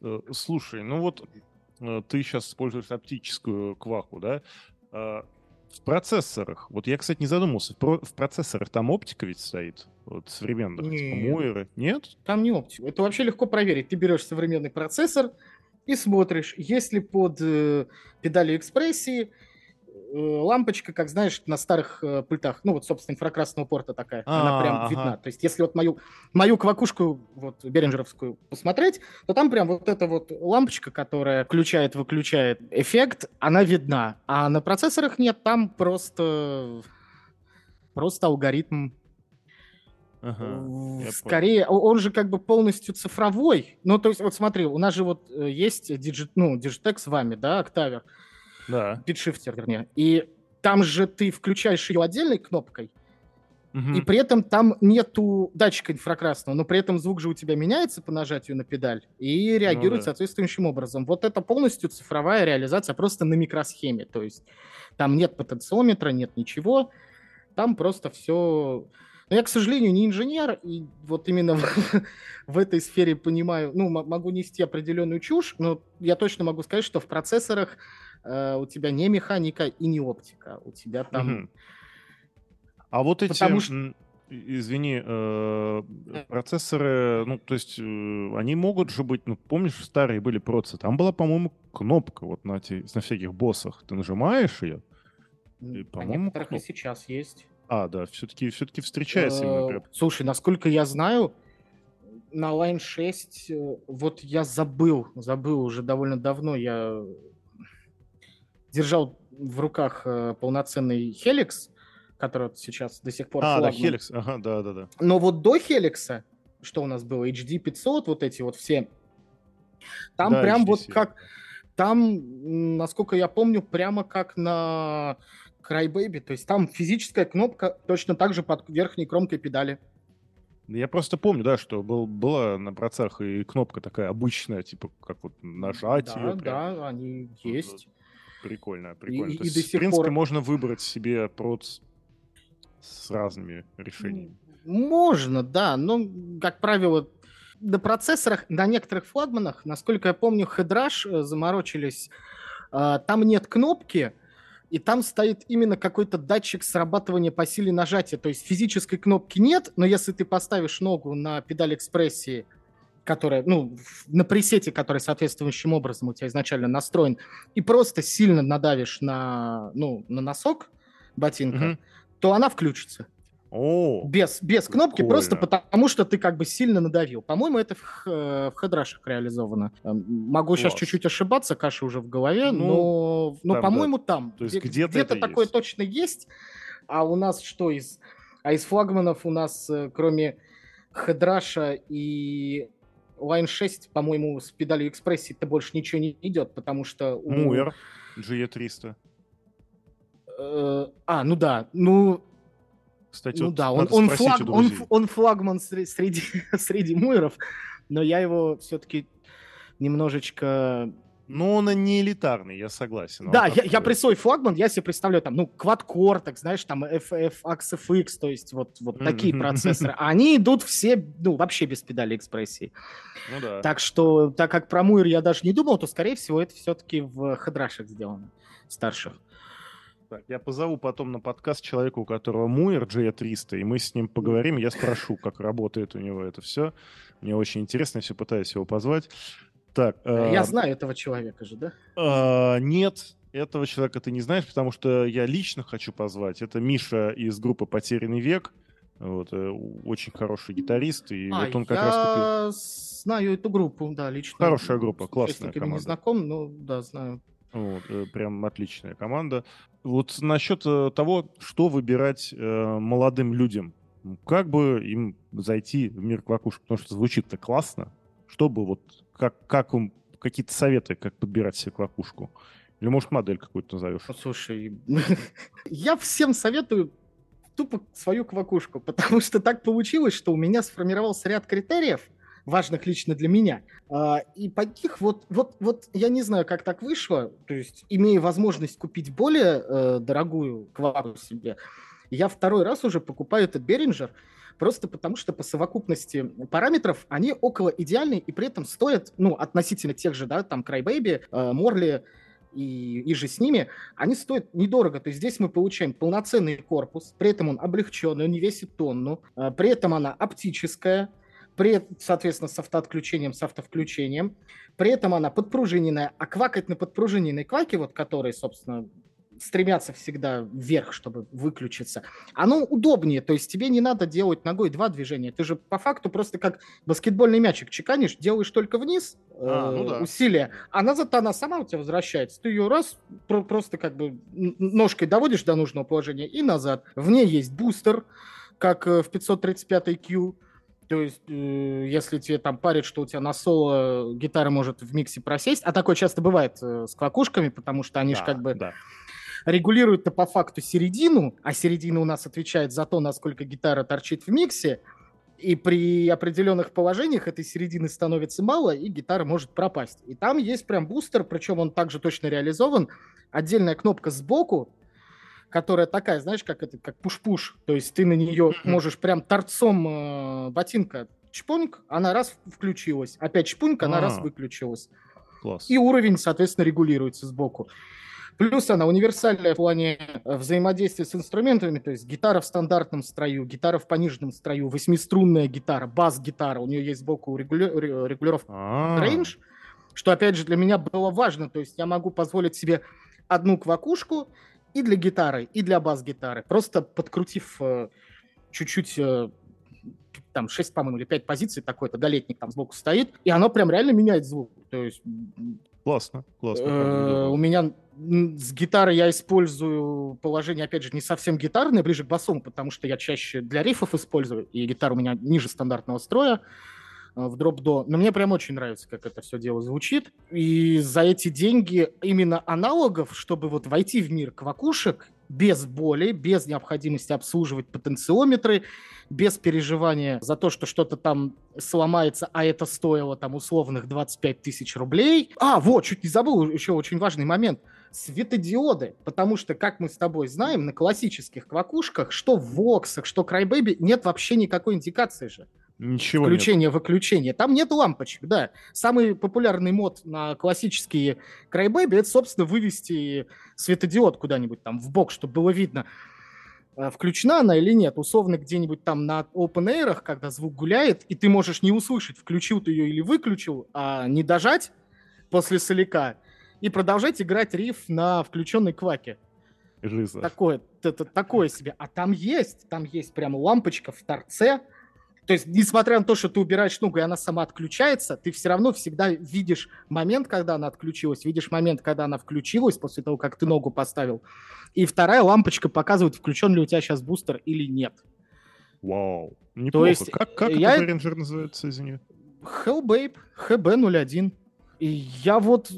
Э, слушай, ну вот э, ты сейчас используешь оптическую кваху, да? В процессорах, вот я, кстати, не задумался, в, про, в процессорах там оптика ведь стоит, вот современных, Нет. типа Мойры, нет? Там не оптика, это вообще легко проверить. Ты берешь современный процессор и смотришь, есть ли под э, педалью экспрессии лампочка, как знаешь, на старых э, пультах, ну вот, собственно, инфракрасного порта такая, а, она прям ага. видна. То есть, если вот мою, мою квакушку, вот, беринджеровскую посмотреть, то там прям вот эта вот лампочка, которая включает-выключает эффект, она видна. А на процессорах нет, там просто, просто алгоритм Ага, Скорее, он же как бы полностью цифровой. Ну, то есть, вот смотри, у нас же вот э, есть Digit, ну, Digitec с вами, да, Octavia. Да. Pitchshifter, вернее. И там же ты включаешь ее отдельной кнопкой, угу. и при этом там нету датчика инфракрасного, но при этом звук же у тебя меняется по нажатию на педаль и реагирует ну, да. соответствующим образом. Вот это полностью цифровая реализация просто на микросхеме. То есть там нет потенциометра, нет ничего. Там просто все... Но я, к сожалению, не инженер, и вот именно в, в этой сфере понимаю, ну, могу нести определенную чушь, но я точно могу сказать, что в процессорах э, у тебя не механика и не оптика. У тебя там... А вот эти... Потому что... Извини, э, процессоры, ну, то есть, э, они могут же быть, ну, помнишь, старые были процессоры, там была, по-моему, кнопка вот на, те, на всяких боссах, ты нажимаешь ее, и, по-моему... некоторых кноп... и сейчас есть. А, да, все-таки все встречается. Э, слушай, насколько я знаю, на Line 6, вот я забыл, забыл уже довольно давно, я держал в руках э, полноценный Helix, который вот сейчас до сих пор А, флагман. да, Helix, ага, да-да-да. Но вот до Helix, что у нас было, HD 500, вот эти вот все, там да, прям HDC. вот как... Там, насколько я помню, прямо как на Crybaby, то есть там физическая кнопка точно так же под верхней кромкой педали. Я просто помню, да, что был, была на процессах и кнопка такая обычная, типа как вот нажать да, ее. Да, да, они есть. Прикольно, прикольно. И, То и есть, до сих в принципе, пор... можно выбрать себе проц с разными решениями. Можно, да, но, как правило, на процессорах, на некоторых флагманах, насколько я помню, Headrush э, заморочились, а, там нет кнопки, и там стоит именно какой-то датчик срабатывания по силе нажатия. То есть физической кнопки нет, но если ты поставишь ногу на педаль экспрессии, которая, ну, на пресете, который соответствующим образом у тебя изначально настроен, и просто сильно надавишь на, ну, на носок ботинка, mm-hmm. то она включится. О, без, без кнопки, прикольно. просто потому что ты как бы сильно надавил. По-моему, это в, э, в хедрашах реализовано. Эм, могу Класс. сейчас чуть-чуть ошибаться, каша уже в голове, ну, но, но по-моему, да. там. То есть где-то, где-то такое есть. точно есть. А у нас что из... А из флагманов у нас, э, кроме хедраша и Line 6, по-моему, с педалью экспрессии то больше ничего не идет, потому что... У... Муэр GE300. Э, а, ну да. Ну, кстати, ну вот да, он, он, флаг, он, он флагман среди, среди муэров, но я его все-таки немножечко... Ну, он не элитарный, я согласен. Да, я, я при свой флагман, я себе представляю там, ну, так знаешь, там FF, AXFX, то есть вот, вот такие процессоры. Они идут все, ну, вообще без педали экспрессии. Ну да. Так что, так как про Муэр я даже не думал, то, скорее всего, это все-таки в хедрашах сделано, старших. Так, я позову потом на подкаст человека, у которого Муэр G300, и мы с ним поговорим, я спрошу, как работает у него это все. Мне очень интересно, я все пытаюсь его позвать. Так, я э, знаю этого человека же, да? Э, нет, этого человека ты не знаешь, потому что я лично хочу позвать. Это Миша из группы «Потерянный век». Вот, э, очень хороший гитарист, и а, вот он как я раз купил... знаю эту группу, да, лично. Хорошая группа, классная команда. не знаком, но да, знаю. Вот, э, прям отличная команда. Вот насчет э, того, что выбирать э, молодым людям. Как бы им зайти в мир квакушек? Потому что звучит-то классно. Чтобы вот, как, как им, какие-то советы, как подбирать себе квакушку? Или, может, модель какую-то назовешь? Слушай, я всем советую тупо свою квакушку, потому что так получилось, что у меня сформировался ряд критериев – важных лично для меня. А, и под них вот, вот, вот я не знаю, как так вышло, то есть имея возможность купить более э, дорогую квару себе, я второй раз уже покупаю этот Беринджер, просто потому что по совокупности параметров они около идеальные и при этом стоят, ну, относительно тех же, да, там, Crybaby, э, Морли, и, и же с ними, они стоят недорого. То есть здесь мы получаем полноценный корпус, при этом он облегченный, он не весит тонну, э, при этом она оптическая, при, соответственно, с автоотключением, с автовключением. При этом она подпружиненная, а квакать на подпружиненной кваке, вот которые, собственно, стремятся всегда вверх, чтобы выключиться, оно удобнее, то есть тебе не надо делать ногой два движения, ты же по факту просто как баскетбольный мячик чеканишь, делаешь только вниз а, ну э, да. усилия, а назад она сама у тебя возвращается, ты ее раз про- просто как бы ножкой доводишь до нужного положения и назад. В ней есть бустер, как э, в 535 Q. То есть, э, если тебе там парит, что у тебя на соло гитара может в миксе просесть, а такое часто бывает э, с квакушками, потому что они Да, же как бы да. Регулируют-то по факту середину, а середина у нас отвечает за то, насколько гитара торчит в миксе, и при определенных положениях этой середины становится мало, и гитара может пропасть. И там есть прям бустер, причем он также точно реализован. Отдельная кнопка сбоку, которая такая, знаешь, как это, как пуш-пуш. То есть ты на нее можешь прям торцом э, ботинка чпуньк, она раз включилась. Опять чпуньк, она раз А. выключилась. Класс. И уровень, соответственно, регулируется сбоку. Плюс она универсальная в плане э, взаимодействия с инструментами, то есть гитара в стандартном строю, гитара в пониженном строю, восьмиструнная гитара, бас-гитара, у нее есть сбоку регуля- ре- регулировка А, рейндж, что, опять же, для меня было важно, то есть я могу позволить себе одну квакушку и для гитары, и для бас-гитары, просто подкрутив э, чуть-чуть э, там 6, по-моему, или 5 позиций такой-то, голетник там сбоку стоит, и оно прям реально меняет звук. То есть Классно, классно. У меня с гитарой я использую положение, опять же, не совсем гитарное, ближе к басу, потому что я чаще для рифов использую, и гитара у меня ниже стандартного строя э, в дроп-до. Но мне прям очень нравится, как это все дело звучит. И за эти деньги именно аналогов, чтобы вот войти в мир квакушек без боли, без необходимости обслуживать потенциометры, без переживания за то, что что-то там сломается, а это стоило там условных 25 тысяч рублей. А, вот, чуть не забыл, еще очень важный момент. Светодиоды, потому что, как мы с тобой знаем, на классических квакушках, что в Воксах, что Crybaby, нет вообще никакой индикации же. Ничего. Включение-выключение. Там нет лампочек, да. Самый популярный мод на классические Crybaby, это, собственно, вывести светодиод куда-нибудь там в бок, чтобы было видно, э, включена она или нет. Условно, где-нибудь там на open air, когда звук гуляет, и ты можешь не услышать, включил ты ее или выключил, а не дожать после соляка и продолжать играть риф на включенной кваке. Жиза. Такое, это, такое себе. А там есть, там есть прям лампочка в торце. То есть, несмотря на то, что ты убираешь ногу, и она сама отключается, ты все равно всегда видишь момент, когда она отключилась, видишь момент, когда она включилась после того, как ты ногу поставил. И вторая лампочка показывает, включен ли у тебя сейчас бустер или нет. Вау. Неплохо. есть, как как я- этот рейнджер называется, извини? Hellbabe, HB01. И я вот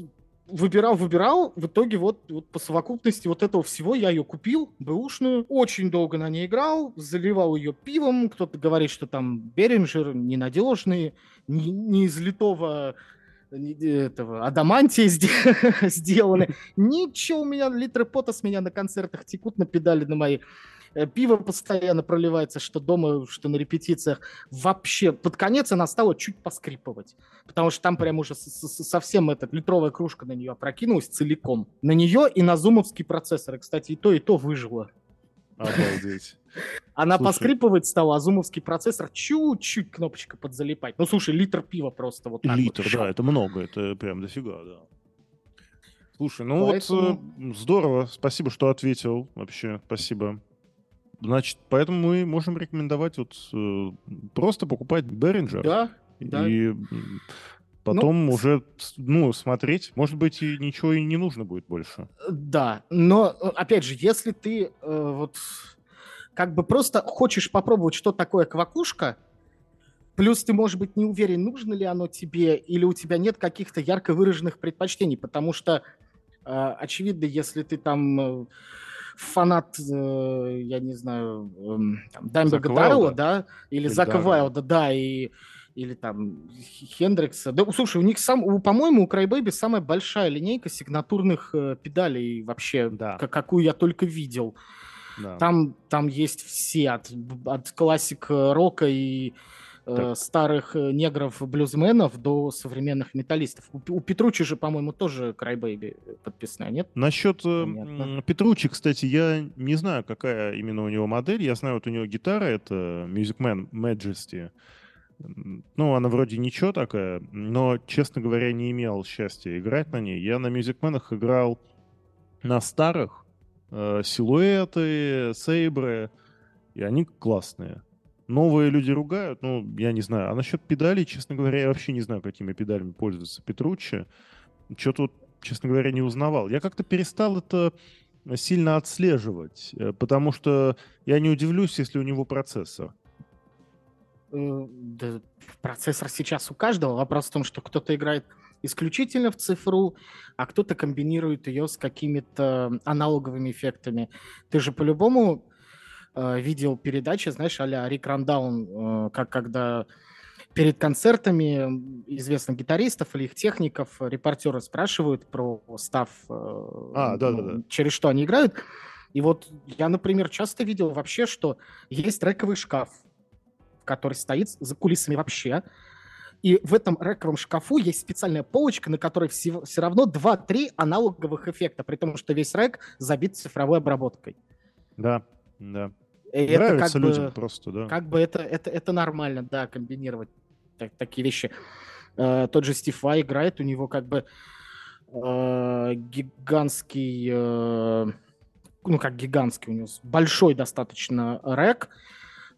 выбирал, выбирал, в итоге вот, вот по совокупности вот этого всего я ее купил, бэушную, очень долго на ней играл, заливал ее пивом, кто-то говорит, что там Беринджер ненадежный, не, не из литого не- этого адамантия сде- сделаны. Ничего у меня, литры пота с меня на концертах текут на педали на мои. Э, Пиво постоянно проливается, что дома, что на репетициях. Вообще, под конец она стала чуть поскрипывать. Потому что там прям уже совсем эта литровая кружка на нее опрокинулась целиком. На нее и на зумовский процессор. И, кстати, и то, и то выжило. Обалдеть. Она Слушай. поскрипывать стала, а зумовский процессор чуть-чуть кнопочка подзалипать. Ну, слушай, литр пива просто вот так вот Литр, шел. да, это много, это прям дофига, да. Слушай, ну Поэтому- вот э, здорово, спасибо, что ответил вообще, спасибо. Значит, поэтому мы можем рекомендовать вот э, просто покупать Behringer Да, да. и потом уже с- ну смотреть, может быть и ничего и не нужно будет больше. Да, но опять же, если ты э, вот как бы просто хочешь попробовать, что такое квакушка, плюс ты, может быть, не уверен, нужно ли оно тебе, или у тебя нет каких-то ярко выраженных предпочтений, потому что, э, очевидно, если ты там э, фанат, э, я не знаю, там, Даймберга Зака Даррелла, да, или Или Зака Даррелла. Вайлда, да, и или там Хендрикса. Да, слушай, у них сам, у- по-моему, у Crybaby самая большая линейка сигнатурных э, педалей вообще, Да. ка- какую я только видел. Да. Там, там есть все, от, от классик э, рока и э, Так. старых э, негров-блюзменов до современных металлистов. У, у Петручи же, по-моему, тоже Crybaby подписная, нет? Насчет э, Понятно. Петручи, кстати, я не знаю, какая именно у него модель. Я знаю, вот у него гитара, это Music Man Majesty. Ну, она вроде ничего такая, но, честно говоря, не имел счастья играть на ней. Я на Music Man играл на старых, э, силуэты, сейбры, и они классные. Новые люди ругают, ну, я не знаю. А насчет педалей, честно говоря, я вообще не знаю, какими педалями пользуется Петруччи. Что-то, вот, честно говоря, не узнавал. Я как-то перестал это сильно отслеживать, э, потому что я не удивлюсь, если у него процессор. Э, да, процессор сейчас у каждого. Вопрос в том, что кто-то играет исключительно в цифру, а кто-то комбинирует ее с какими-то аналоговыми эффектами. Ты же по-любому э, видел передачи, знаешь, а-ля Рик Рандаун, э, как когда перед концертами известных гитаристов или их техников репортеры спрашивают про став, э, а, да, ну, да, да. через что они играют. И вот я, например, часто видел вообще, что есть трековый шкаф, который стоит за кулисами вообще, и в этом рековом шкафу есть специальная полочка, на которой все, все равно 2-3 аналоговых эффекта, при том, что весь рек забит цифровой обработкой. Да, да. Это как людям бы, просто, да. Как бы это, это, это нормально, да, комбинировать так, такие вещи. Э, тот же Стив Вай играет, у него как бы э, гигантский, э, ну как гигантский, у него большой достаточно рек,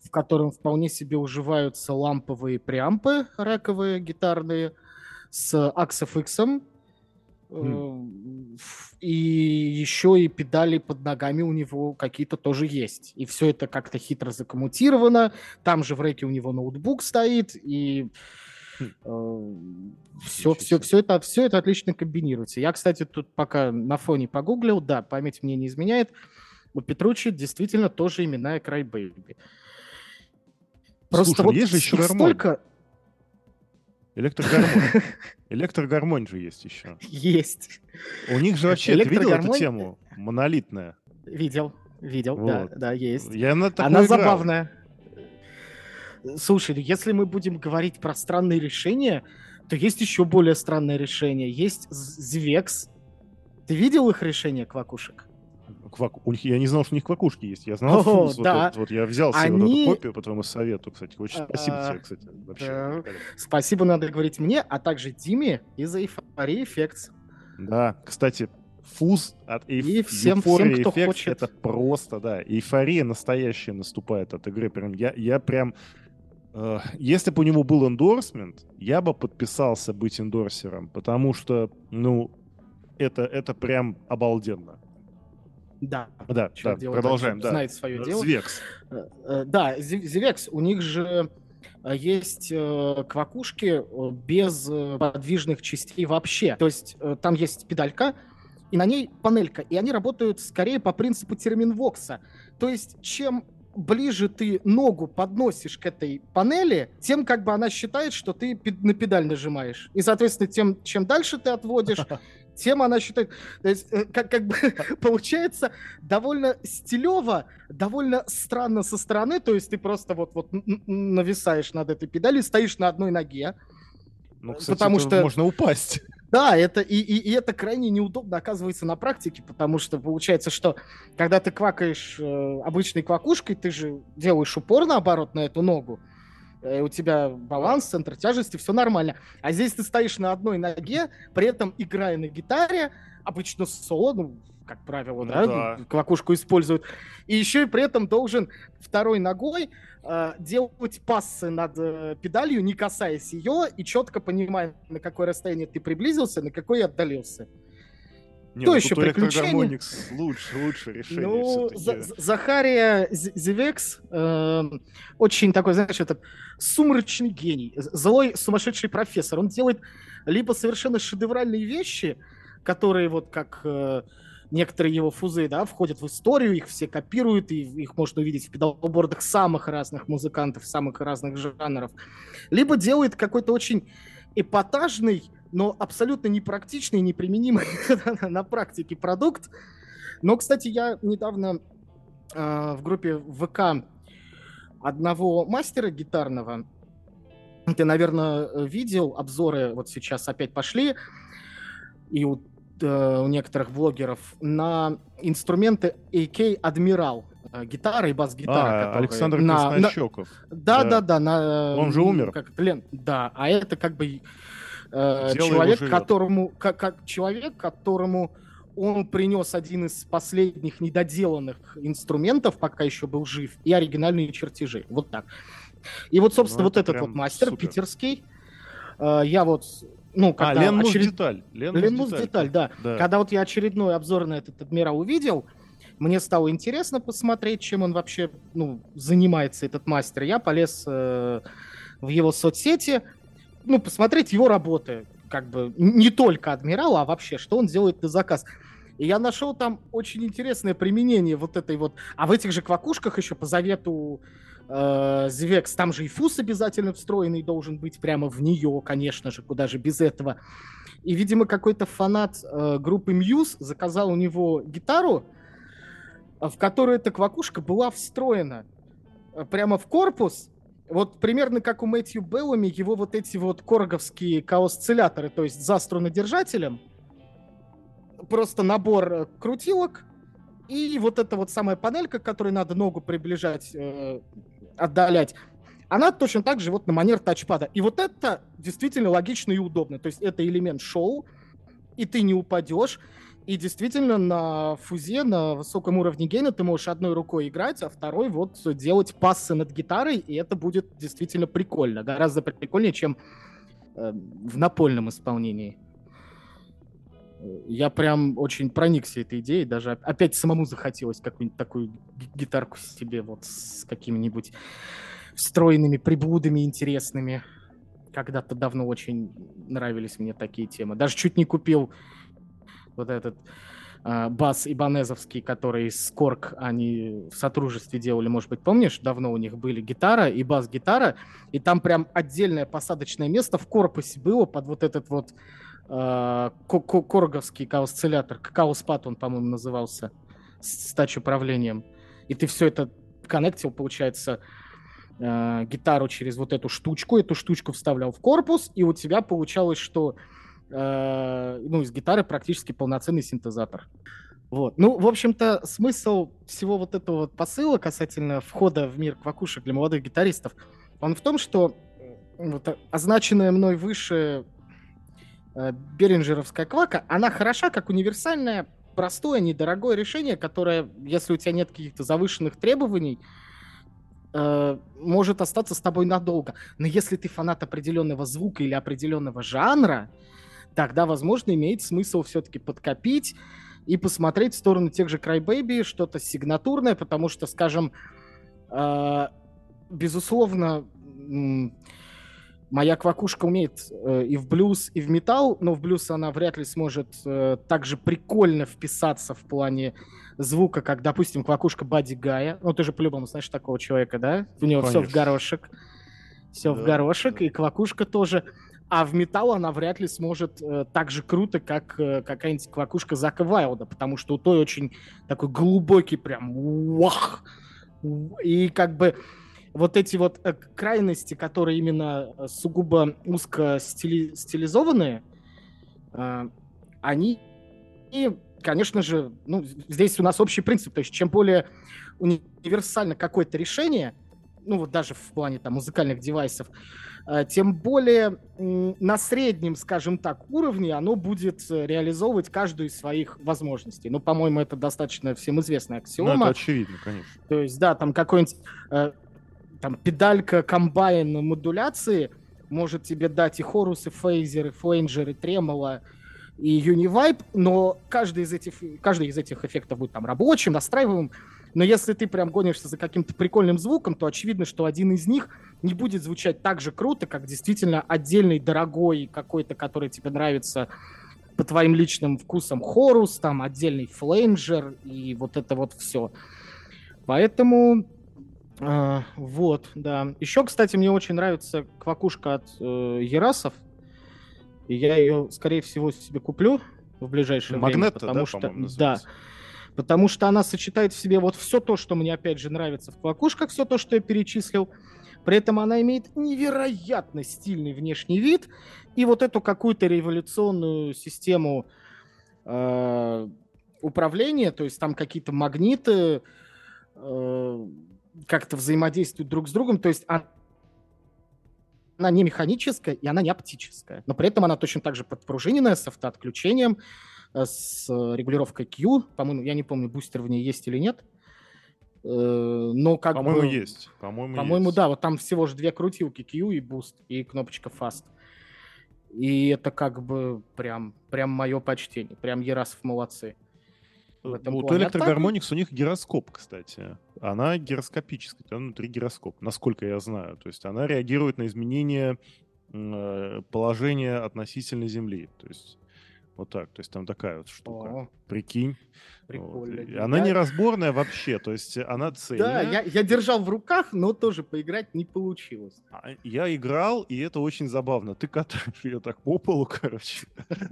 в котором вполне себе уживаются ламповые преампы рековые, гитарные, с AXFX, mm. и еще и педали под ногами у него какие-то тоже есть. И все это как-то хитро закоммутировано. Там же в реке у него ноутбук стоит, и все, все, все, это, все это отлично комбинируется. Я, кстати, тут пока на фоне погуглил, да, память мне не изменяет. У Петручи действительно тоже именная Crybaby. Просто Слушай, вот есть же еще столько... Электрогармонь. Электрогармонь же есть еще. Есть. У них же вообще, ты видел эту тему? Монолитная. Видел, видел, вот. да, да, есть. Я на Она играл. забавная. Слушай, ну если мы будем говорить про странные решения, то есть еще более странное решение. Есть Звекс. Ты видел их решение, Квакушек? Квак... У них, я не знал, что у них квакушки есть. Я знал О, фуз, да. вот, я взял себе Они... вот эту копию по твоему совету, кстати. Очень спасибо а, тебе, кстати. Вообще. Да. Спасибо надо говорить мне, а также Диме из-за эйфории Effects. Да, кстати, фуз от эйф... И всем, всем, кто Effects, хочет. это просто, да, эйфория настоящая наступает от игры. Прям, я, я прям... Э, если бы у него был эндорсмент, я бы подписался быть эндорсером, потому что, ну, это, это прям обалденно. Да, да, да продолжаем. Да. Знает свое дело. Звекс. Э, э, да, Звекс, у них же э, есть квакушки без подвижных частей вообще. То есть там есть педалька, и на ней панелька, и они работают скорее по принципу терминвокса. То есть чем ближе ты ногу подносишь к этой панели, тем как бы она считает, что ты на педаль нажимаешь. И, соответственно, тем, чем дальше ты отводишь, тем она считает... То есть, э, как, как бы получается довольно стилево, довольно странно со стороны, то есть ты просто вот, вот нависаешь над этой педалью, стоишь на одной ноге, ну, кстати, потому что можно упасть. Да, это и, и, и это крайне неудобно оказывается на практике, потому что получается, что когда ты квакаешь э, обычной квакушкой, ты же делаешь упор наоборот на эту ногу, э, у тебя баланс, центр тяжести, все нормально. А здесь ты стоишь на одной ноге, при этом играя на гитаре, обычно соло, ну, как правило, ну, да, да, квакушку используют. И еще и при этом должен второй ногой э, делать пассы над э, педалью, не касаясь ее, и четко понимая, на какое расстояние ты приблизился, на какое отдалился. Не, Кто ну, еще приключение? лучше, лучше решение. Ну, Захария Зевекс э, очень такой, знаешь, этот сумрачный гений, злой сумасшедший профессор. Он делает либо совершенно шедевральные вещи, которые вот как э, некоторые его фузы, да, входят в историю, их все копируют, и их можно увидеть в педалбордах самых разных музыкантов, самых разных жанров. Либо делает какой-то очень эпатажный, но абсолютно непрактичный, неприменимый на практике продукт. Но, кстати, я недавно э, в группе ВК одного мастера гитарного, ты, наверное, видел обзоры, вот сейчас опять пошли, и у Э, у некоторых блогеров на инструменты AK Адмирал э, гитара и бас-гитара. А, Александр на, Краснощеков. На, да, да, да, да. На, Он же умер. Как, Лен, да, а это как бы э, человек, которому, как, как человек, которому он принес один из последних недоделанных инструментов, пока еще был жив, и оригинальные чертежи. Вот так. И вот, собственно, ну, вот этот вот мастер супер. питерский, э, я вот ну, а, когда а, Ленмус очеред... деталь. Ленмус, Ленмус деталь, деталь да. да. Когда вот я очередной обзор на этот адмирал увидел, Мне стало интересно посмотреть, чем он вообще ну, занимается, этот мастер. Я полез э, в его соцсети, ну, посмотреть его работы. Как бы не только адмирал, а вообще, что он делает на заказ. И я нашел там очень интересное применение вот этой вот... А в этих же квакушках еще по завету э, Звекс, там же и фус обязательно встроенный должен быть прямо в нее, конечно же, куда же без этого. И, видимо, какой-то фанат э, группы Muse заказал у него гитару, в которую эта квакушка была встроена э, прямо в корпус, вот примерно как у Мэтью Беллами, его вот эти вот короговские каосцилляторы, то есть за струнодержателем, просто набор э, крутилок, и вот эта вот самая панелька, которой надо ногу приближать, э, отдалять, она точно так же вот на манер тачпада. И вот это действительно логично и удобно. То есть это элемент шоу, и ты не упадешь. И действительно на фузе, на высоком уровне гейна ты можешь одной рукой играть, а второй вот делать пассы над гитарой, и это будет действительно прикольно. Гораздо прикольнее, чем э, в напольном исполнении. Я прям очень проникся этой идеей, даже опять самому захотелось какую-нибудь такую гитарку себе вот с какими-нибудь встроенными прибудами интересными. Когда-то давно очень нравились мне такие темы. Даже чуть не купил вот этот э, бас ибанезовский, который с Корк они в сотрудничестве делали, может быть, помнишь, давно у них были гитара и бас-гитара, и там прям отдельное посадочное место в корпусе было под вот этот вот э, корговский осциллятор, какаоспад он, по-моему, назывался, с, с тач-управлением. И ты все это коннектил, получается, э, гитару через вот эту штучку, эту штучку вставлял в корпус, и у тебя получалось, что э, ну, из гитары практически полноценный синтезатор. Вот. Ну, в общем-то, смысл всего вот этого вот посыла касательно входа в мир квакушек для молодых гитаристов, он в том, что вот, означенная мной выше э, Беринджеровская квака, она хороша как универсальное, простое, недорогое решение, которое, если у тебя нет каких-то завышенных требований, э, может остаться с тобой надолго. Но если ты фанат определенного звука или определенного жанра, тогда, возможно, имеет смысл все-таки подкопить и посмотреть в сторону тех же Crybaby, что-то сигнатурное, потому что, скажем, э, безусловно, моя квакушка умеет э, и в блюз, и в металл, но в блюз она вряд ли сможет э, так же прикольно вписаться в плане звука, как, допустим, квакушка Бади Гая. Ну, ты же по-любому знаешь такого человека, да? У него Конечно. все в горошек. Все да, в горошек, да. и квакушка тоже. А в металл она вряд ли сможет э, так же круто, как э, какая-нибудь квакушка Зака Вайлда, потому что у той очень такой глубокий прям вах. И как бы вот эти вот э, крайности, которые именно э, сугубо узко стили стилизованные, э, они, и, конечно же, ну, здесь у нас общий принцип, то есть чем более универсально какое-то решение, ну вот даже в плане там музыкальных девайсов, тем более на среднем, скажем так, уровне оно будет э, реализовывать каждую из своих возможностей. Ну, по-моему, это достаточно всем известная аксиома. Ну, это очевидно, конечно. То есть, да, там какой-нибудь э, там педалька комбайн модуляции может тебе дать и хорус, и фейзер, и флейнджер, и тремоло, и юнивайп, но каждый из этих, каждый из этих эффектов будет там рабочим, настраиваемым, но если ты прям гонишься за каким-то прикольным звуком, то очевидно, что один из них не будет звучать так же круто, как действительно отдельный дорогой какой-то, который тебе нравится по твоим личным вкусам хорус, там отдельный флейнджер и вот это вот все. Поэтому э, вот, да. Еще, кстати, мне очень нравится квакушка от э, Ерасов. И я ее, скорее всего, себе куплю в ближайшее Магнета, время. Потому да, что, да, потому что она сочетает в себе вот все то, что мне, опять же, нравится в квакушках, все то, что я перечислил. При этом она имеет невероятно стильный внешний вид. И вот эту какую-то революционную систему э, управления, то есть там какие-то магниты э, как-то взаимодействуют друг с другом, то есть она она не механическая и она не оптическая, но при этом она точно так же подпружиненная с автоотключением, с регулировкой Q. По-моему, я не помню, бустер в ней есть или нет. Э, но как По-моему, бы... есть. По-моему, По-моему, есть. да. Вот там всего же две крутилки Q и Boost, и кнопочка Fast. И это как бы прям, прям мое почтение. Прям Ерасов молодцы. в этом Вот у плане. А электрогармоникс у них гироскоп, кстати. Она гироскопическая, там внутри гироскоп, насколько я знаю. То есть она реагирует на изменения э, положения относительно Земли. То есть вот так. То есть там такая вот штука. О, Прикинь. Вот. прикольно. И Она Я- неразборная вообще. То есть она цельная. Да, я, я держал в руках, но тоже поиграть не получилось. А, Я играл, и это очень забавно. Ты катаешь ее так по полу, короче.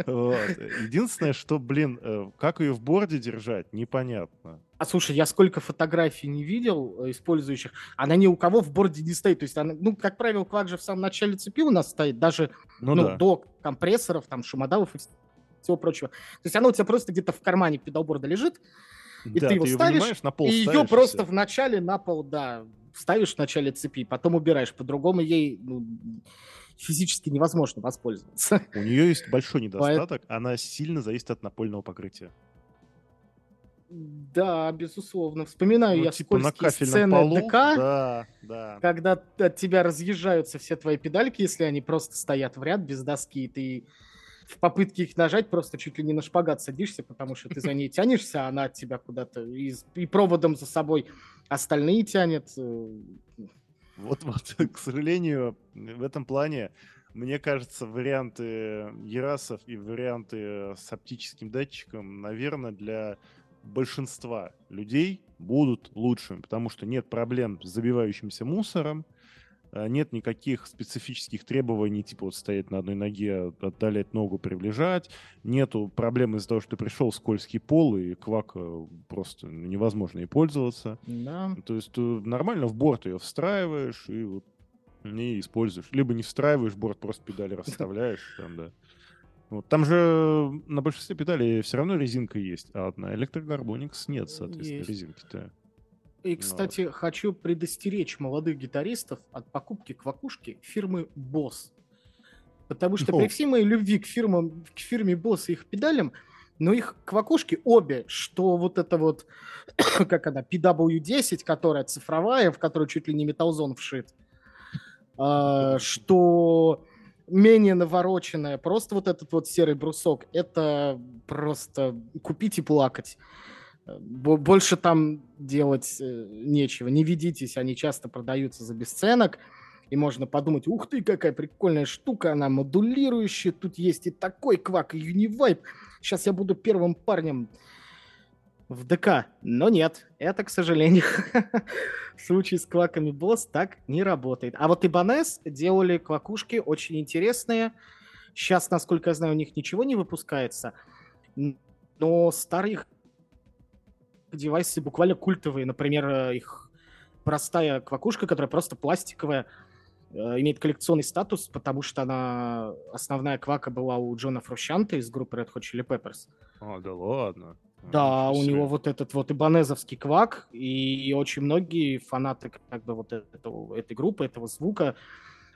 Вот. Единственное, что, блин, э, как ее в борде держать, непонятно. А слушай, я сколько фотографий не видел э, использующих, она ни у кого в борде не стоит. То есть, она, ну, как правило, квак же в самом начале цепи у нас стоит, даже Ну, ну, да. до компрессоров, там, шумодавов и всего прочего. То есть она у тебя просто где-то в кармане педалборда лежит, и Да, ты его её ставишь, на пол и ее ставишь, просто всё. в начале на пол, да, ставишь в начале цепи, потом убираешь. По-другому ей ну, физически невозможно воспользоваться. У нее есть большой недостаток. Она сильно зависит от напольного покрытия. Да, безусловно. Вспоминаю Ну, я типа скользкие сцены полу. ДК, Да, да. когда от тебя разъезжаются все твои педальки, если они просто стоят в ряд без доски, и ты в попытке их нажать просто чуть ли не на шпагат садишься, потому что ты за ней тянешься, она от тебя куда-то и, и проводом за собой остальные тянет. Вот, вот, к сожалению, в этом плане, мне кажется, варианты Ерасов и варианты с оптическим датчиком, наверное, для большинства людей будут лучшими, потому что нет проблем с забивающимся мусором, нет никаких специфических требований, типа вот стоять на одной ноге, отдалять ногу, приближать, нету проблем из-за того, что пришел скользкий пол, и квак э, просто невозможно и пользоваться. Да. То есть ты нормально в борт ее встраиваешь и вот не используешь. Либо не встраиваешь борт, просто педали расставляешь. Там, да. Вот. Там же на большинстве педалей все равно резинка есть, а на Electrogarmonix нет, соответственно, резинки-то. И, кстати, хочу предостеречь молодых гитаристов от покупки квакушки фирмы Boss. Потому что Ну. при всей моей любви к, фирмам, к фирме Boss и их педалям, но их квакушки обе, что вот это вот, как она, PW10, которая цифровая, в которую чуть ли не металлзон вшит, а, что менее навороченная, просто вот этот вот серый брусок, это просто купить и плакать. Бо- Больше там делать э, нечего. Не ведитесь, они часто продаются за бесценок. И можно подумать, ух ты, какая прикольная штука, она модулирующая. Тут есть и такой квак, и Univайп. Сейчас я буду первым парнем в ДК. Но нет, это, к сожалению, в случае с кваками босс так не работает. А вот Ибанес делали квакушки очень интересные. Сейчас, насколько я знаю, у них ничего не выпускается. Но старые девайсы буквально культовые. Например, э, их простая квакушка, которая просто пластиковая, э, имеет коллекционный статус, потому что она основная квака была у Джона Фрущанта из группы Red Hot Chili Peppers. А, да ладно. Да, А, у него вот этот вот ибанезовский квак, и очень многие фанаты как бы вот этого, этой группы, этого звука а,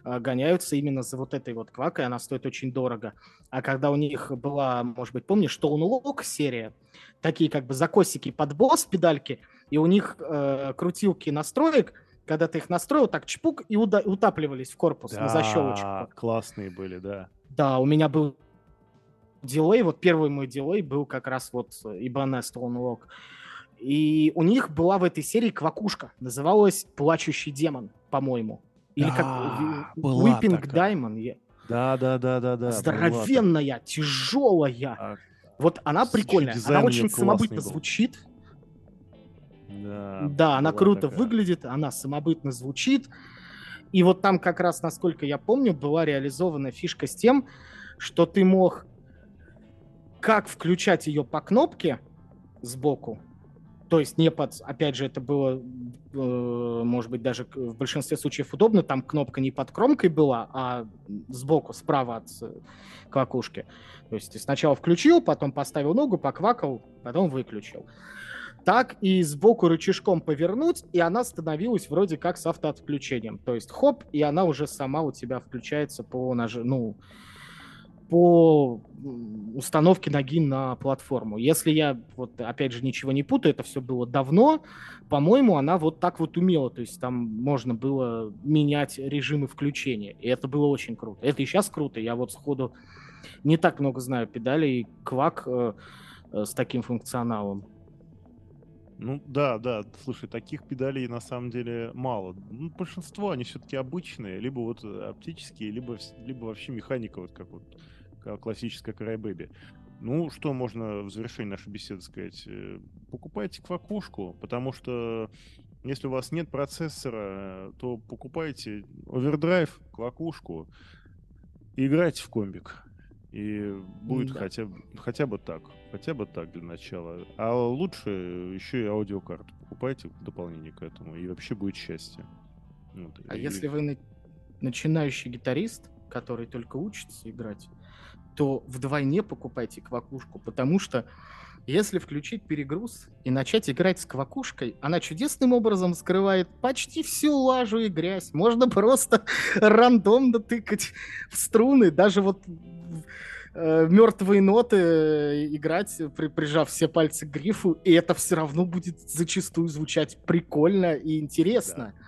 гоняются именно за вот этой вот квакой, она стоит очень дорого. А когда у них была, может быть, помнишь, Tone Lock серия, такие как бы закосики под босс педальки, и у них э, крутилки настроек, когда ты их настроил, так чпук, и уда- утапливались в корпус на защелочку. Да, классные были, да. Да, у меня был дилей, вот первый мой дилей был как раз вот Stone Lock. И у них была в этой серии квакушка, называлась «Плачущий демон», по-моему. Или Да, как была Weeping такая. Diamond. Да, да, да, да, да. была Здоровенная, тяжелая. такая. Вот она прикольная. Она очень самобытно был. звучит. Да, Да, она была круто такая. выглядит, она самобытно звучит. И вот там как раз, насколько я помню, была реализована фишка с тем, что ты мог как включать ее по кнопке сбоку, то есть не под, опять же, это было, э, может быть, даже в большинстве случаев удобно, там кнопка не под кромкой была, а сбоку, справа от э, квакушки. То есть ты сначала включил, потом поставил ногу, поквакал, потом выключил. Так и сбоку рычажком повернуть, и она становилась вроде как с автоотключением. То есть хоп, и она уже сама у тебя включается по наж... ну, по установке ноги на платформу. Если я, вот опять же, ничего не путаю, это все было давно, по-моему, она вот так вот умела. То есть там можно было менять режимы включения. И это было очень круто. Это и сейчас круто. Я вот сходу не так много знаю педалей, квак э, э, с таким функционалом. Ну да, да, слушай, таких педалей на самом деле мало. Ну, большинство, они все-таки обычные, либо вот оптические, либо, либо вообще механика, вот как вот классическая Crybaby. Ну, что можно в завершении нашей беседы сказать? Э, покупайте квакушку, потому что если у вас нет процессора, то покупайте овердрайв, квакушку и играйте в комбик. И будет да. хотя, хотя бы так. Хотя бы так для начала. А лучше еще и аудиокарту покупайте в дополнение к этому. И вообще будет счастье. Вот. А и... если вы начинающий гитарист, который только учится играть, то вдвойне покупайте квакушку, потому что если включить перегруз и начать играть с квакушкой, она чудесным образом скрывает почти всю лажу и грязь. Можно просто рандомно тыкать в струны, даже вот э, мертвые ноты э, играть, при, прижав все пальцы к грифу, и это все равно будет зачастую звучать прикольно и интересно. Да.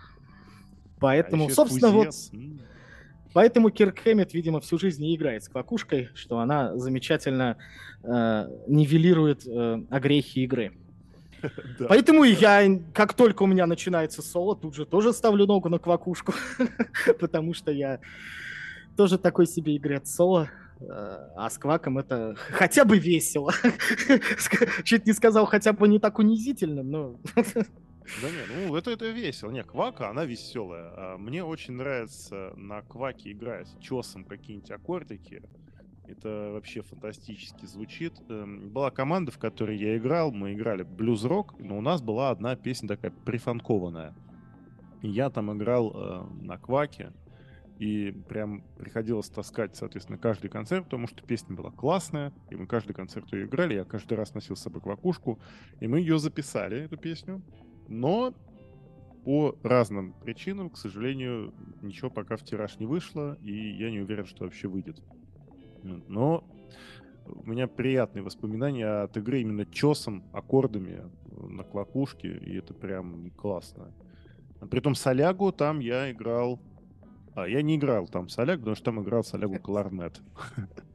Поэтому, а собственно, фузес. вот... Поэтому Кирк Хэммет, видимо, всю жизнь не играет с квакушкой, что она замечательно э, нивелирует э, огрехи игры. Да. Поэтому я, как только у меня начинается соло, тут же тоже ставлю ногу на квакушку, потому что я тоже такой себе игрец соло, э, а с кваком это хотя бы весело. Чуть не сказал, хотя бы не так унизительно, но... Да нет, ну это, это весело. Не, Квака, она веселая. А мне очень нравится на Кваке играть чесом какие-нибудь аккордики. Это вообще фантастически звучит. Эм, была команда, в которой я играл, мы играли блюз-рок, но у нас была одна песня такая прифанкованная. я там играл э, на Кваке, и прям приходилось таскать, соответственно, каждый концерт, потому что песня была классная, и мы каждый концерт ее играли, я каждый раз носил с собой квакушку, и мы ее записали, эту песню, но по разным причинам, к сожалению, ничего пока в тираж не вышло, и я не уверен, что вообще выйдет. Но у меня приятные воспоминания от игры именно чесом, аккордами на квакушке, и это прям классно. Притом солягу там я играл а, я не играл там Соляк, потому что там играл Солягу Кларнет.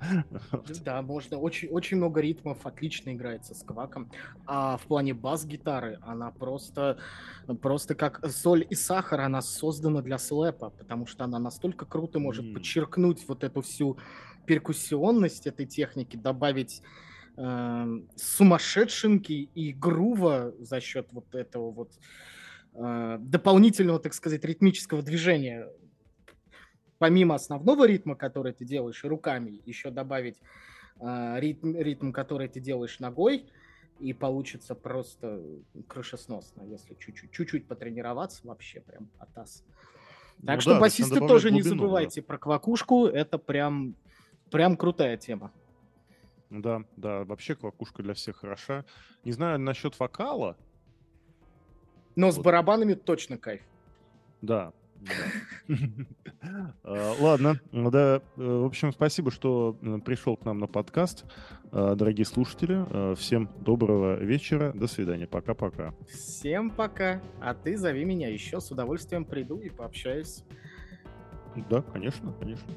Да, можно. Очень, очень много ритмов, отлично играется с кваком. А в плане бас-гитары она просто, просто как соль и сахар, она создана для слэпа, потому что она настолько круто может подчеркнуть вот эту всю перкуссионность этой техники, добавить э, сумасшедшинки и грува за счет вот этого вот э, дополнительного, так сказать, ритмического движения помимо основного ритма, который ты делаешь руками, еще добавить э, ритм, ритм, который ты делаешь ногой, и получится просто крышесносно, если чуть-чуть, чуть-чуть потренироваться, вообще прям атас. Так ну что, да, басисты, тоже глубину, не забывайте да. про квакушку, это прям, прям крутая тема. Да, да, вообще квакушка для всех хороша. Не знаю насчет вокала. Но вот. с барабанами точно кайф. Да, ладно, да, э, в общем, спасибо, что э, пришел к нам на подкаст. А, дорогие слушатели, э, всем доброго вечера, до свидания, пока-пока. Всем пока, а ты зови меня еще, с удовольствием приду и пообщаюсь. Да, конечно, конечно.